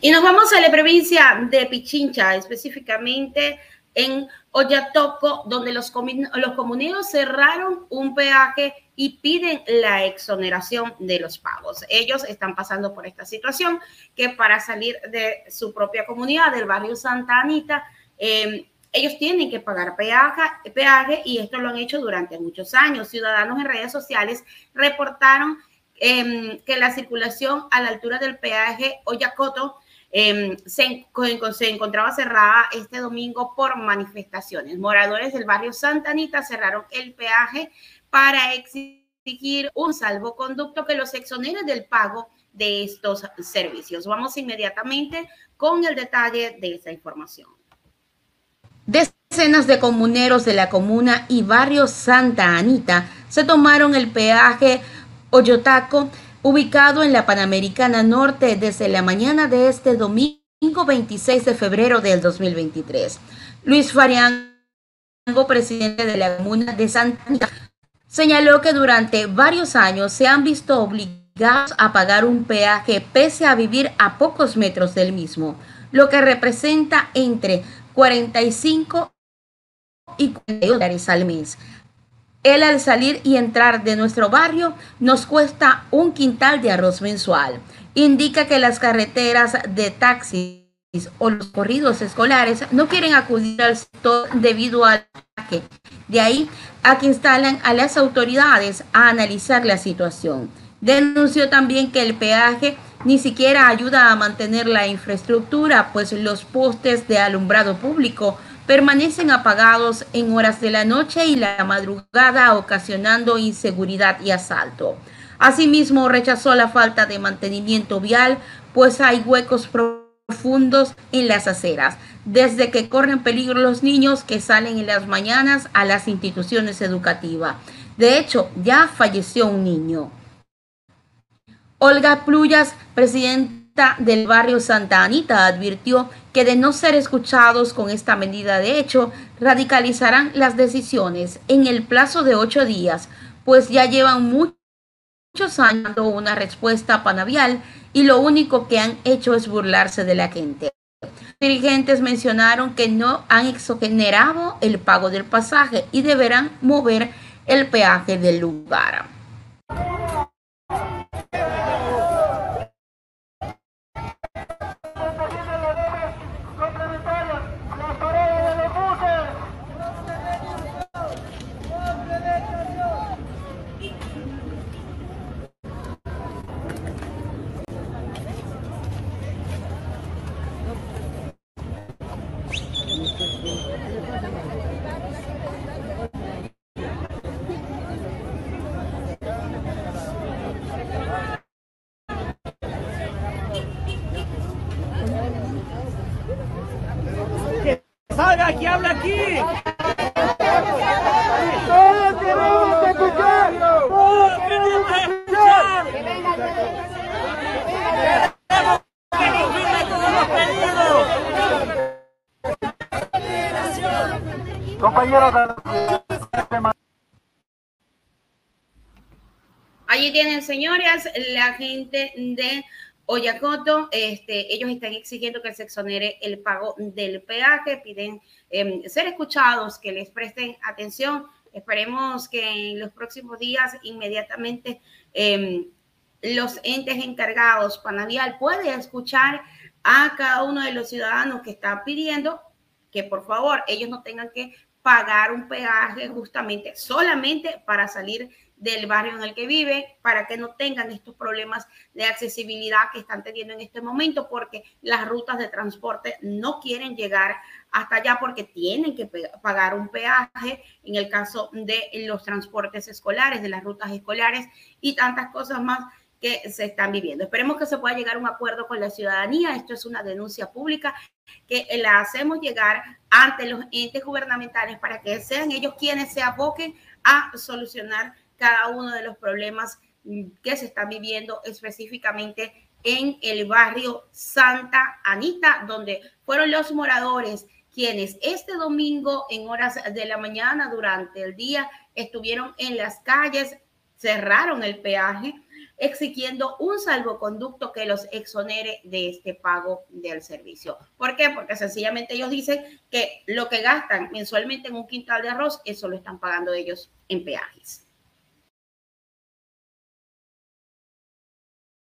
Y nos vamos a la provincia de Pichincha, específicamente en Oyatoco, donde los, los comuneros cerraron un peaje y piden la exoneración de los pagos. Ellos están pasando por esta situación que para salir de su propia comunidad, del barrio Santa Anita, em, ellos tienen que pagar peaje, peaje y esto lo han hecho durante muchos años. Ciudadanos en redes sociales reportaron em, que la circulación a la altura del peaje Oyacoto Em, se, encontraba cerrada este domingo por manifestaciones. Moradores del barrio Santa Anita cerraron el peaje para exigir un salvoconducto que los exonere del pago de estos servicios. Vamos inmediatamente con el detalle de esa información. Decenas de comuneros de la comuna y barrio Santa Anita se tomaron el peaje Oyotaco ubicado en la Panamericana Norte desde la mañana de este domingo 26 de febrero del 2023. Luis Fariango, presidente de la comuna de Santa Anita, señaló que durante varios años se han visto obligados a pagar un peaje pese a vivir a pocos metros del mismo, lo que representa entre 45 y 40 dólares al mes. Él al salir y entrar de nuestro barrio nos cuesta un quintal de arroz mensual. Indica que las carreteras de taxis o los corridos escolares no quieren acudir al sector debido al ataque. De ahí a que instalan a las autoridades a analizar la situación. Denunció también que el peaje ni siquiera ayuda a mantener la infraestructura, pues los postes de alumbrado público permanecen apagados en horas de la noche y la madrugada, ocasionando inseguridad y asalto. Asimismo, rechazó la falta de mantenimiento vial, pues hay huecos profundos en las aceras, desde que corren peligro los niños que salen en las mañanas a las instituciones educativas. De hecho, ya falleció un niño. Olga Pluyas, del barrio Santa Anita, advirtió que de no ser escuchados con esta medida de hecho, radicalizarán las decisiones en el plazo de ocho días, pues ya llevan muchos años dando una respuesta panavial y lo único que han hecho es burlarse de la gente. Dirigentes mencionaron que no han exonerado el pago del pasaje y deberán mover el peaje del lugar. Aquí, habla aquí. Todos queremos escuchar. Todos queremos escuchar. Queremos que confirme todos los pedidos. Compañeros Allí tienen, señoras, la gente de Oyacoto, este, ellos están exigiendo que se exonere el pago del peaje, piden em, ser escuchados, que les presten atención. Esperemos que en los próximos días inmediatamente em, los entes encargados, Panavial, puede escuchar a cada uno de los ciudadanos que están pidiendo que por favor ellos no tengan que pagar un peaje justamente solamente para salir del barrio en el que vive para que no tengan estos problemas de accesibilidad que están teniendo en este momento porque las rutas de transporte no quieren llegar hasta allá porque tienen que pagar un peaje en el caso de los transportes escolares, de las rutas escolares y tantas cosas más que se están viviendo. Esperemos que se pueda llegar a un acuerdo con la ciudadanía. Esto es una denuncia pública que la hacemos llegar ante los entes gubernamentales para que sean ellos quienes se aboquen a solucionar cada uno de los problemas que se están viviendo específicamente en el barrio Santa Anita, donde fueron los moradores quienes este domingo en horas de la mañana durante el día estuvieron en las calles, cerraron el peaje exigiendo un salvoconducto que los exonere de este pago del servicio. ¿Por qué? Porque sencillamente ellos dicen que lo que gastan mensualmente en un quintal de arroz, eso lo están pagando ellos en peajes.